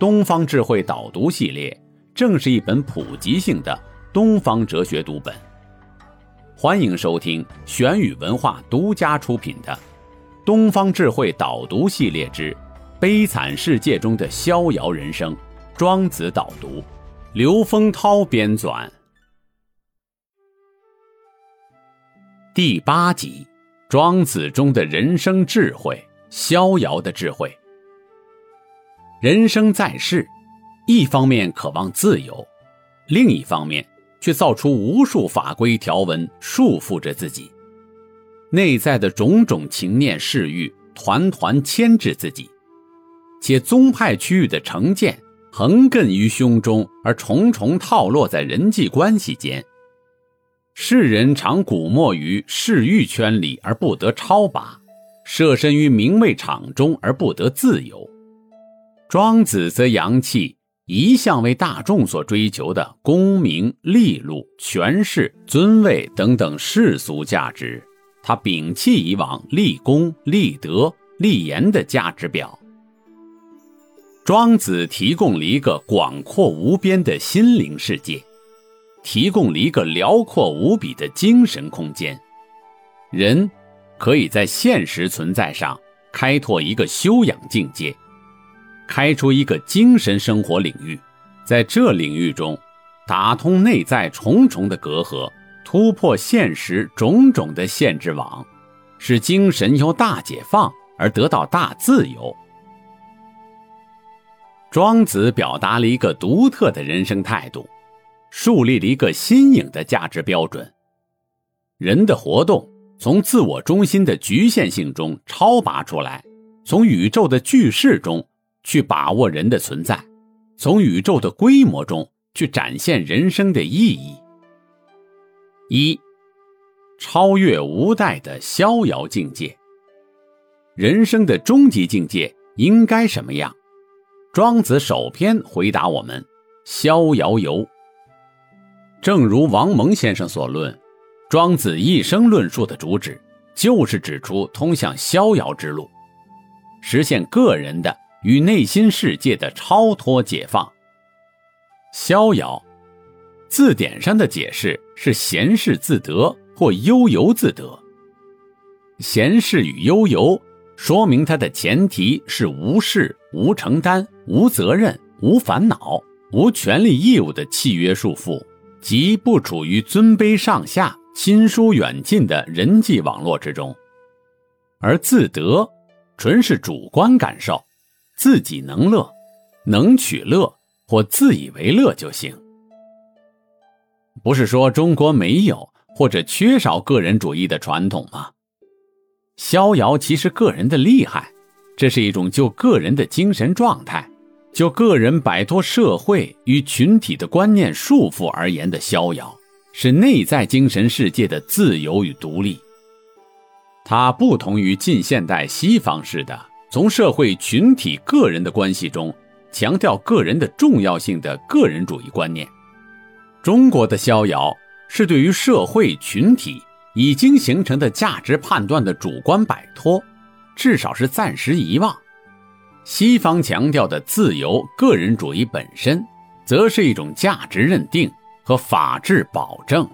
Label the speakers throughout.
Speaker 1: 东方智慧导读系列正是一本普及性的东方哲学读本。欢迎收听玄宇文化独家出品的《东方智慧导读系列之悲惨世界中的逍遥人生》——庄子导读，刘丰涛编纂。第八集：庄子中的人生智慧，逍遥的智慧。人生在世，一方面渴望自由，另一方面却造出无数法规条文束缚着自己。内在的种种情念嗜欲团团牵制自己，且宗派区域的成见横亘于胸中，而重重套落在人际关系间。世人常鼓没于嗜欲圈里而不得超拔，设身于名位场中而不得自由。庄子则扬弃一向为大众所追求的功名利禄、权势、尊位等等世俗价值，他摒弃以往立功、立德、立言的价值表。庄子提供了一个广阔无边的心灵世界，提供了一个辽阔无比的精神空间。人可以在现实存在上开拓一个修养境界。开出一个精神生活领域，在这领域中，打通内在重重的隔阂，突破现实种种的限制网，使精神由大解放而得到大自由。庄子表达了一个独特的人生态度，树立了一个新颖的价值标准。人的活动从自我中心的局限性中超拔出来，从宇宙的巨势中。去把握人的存在，从宇宙的规模中去展现人生的意义。一，超越无代的逍遥境界。人生的终极境界应该什么样？庄子首篇回答我们：逍遥游。正如王蒙先生所论，庄子一生论述的主旨就是指出通向逍遥之路，实现个人的。与内心世界的超脱解放。逍遥，字典上的解释是闲适自得或悠游自得。闲适与悠游，说明它的前提是无事、无承担、无责任、无烦恼、无权利义务的契约束缚，即不处于尊卑上下、亲疏远近的人际网络之中。而自得，纯是主观感受。自己能乐，能取乐或自以为乐就行。不是说中国没有或者缺少个人主义的传统吗？逍遥其实个人的厉害，这是一种就个人的精神状态，就个人摆脱社会与群体的观念束缚而言的逍遥，是内在精神世界的自由与独立。它不同于近现代西方式的。从社会群体个人的关系中强调个人的重要性的个人主义观念，中国的逍遥是对于社会群体已经形成的价值判断的主观摆脱，至少是暂时遗忘。西方强调的自由个人主义本身，则是一种价值认定和法治保证。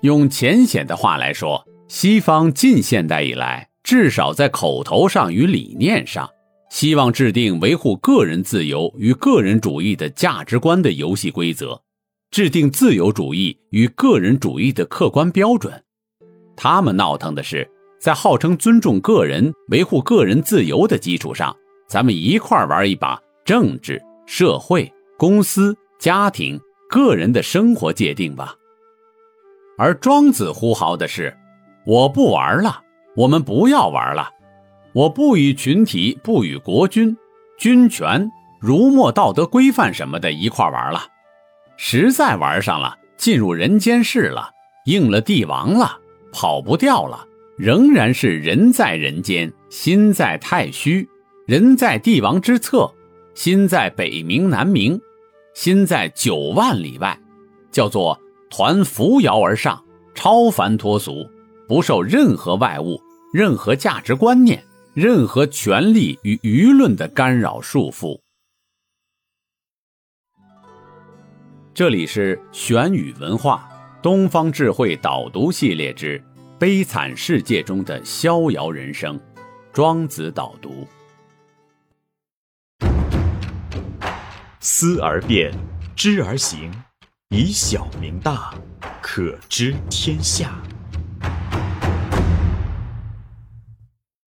Speaker 1: 用浅显的话来说，西方近现代以来。至少在口头上与理念上，希望制定维护个人自由与个人主义的价值观的游戏规则，制定自由主义与个人主义的客观标准。他们闹腾的是，在号称尊重个人、维护个人自由的基础上，咱们一块玩一把政治、社会、公司、家庭、个人的生活界定吧。而庄子呼号的是：“我不玩了。”我们不要玩了，我不与群体，不与国君、君权、儒墨道德规范什么的一块玩了。实在玩上了，进入人间世了，应了帝王了，跑不掉了，仍然是人在人间，心在太虚；人在帝王之侧，心在北冥南冥，心在九万里外，叫做团扶摇而上，超凡脱俗，不受任何外物、任何价值观念、任何权力与舆论的干扰束缚。这里是玄宇文化东方智慧导读系列之《悲惨世界中的逍遥人生》，庄子导读。
Speaker 2: 思而变，知而行，以小明大，可知天下。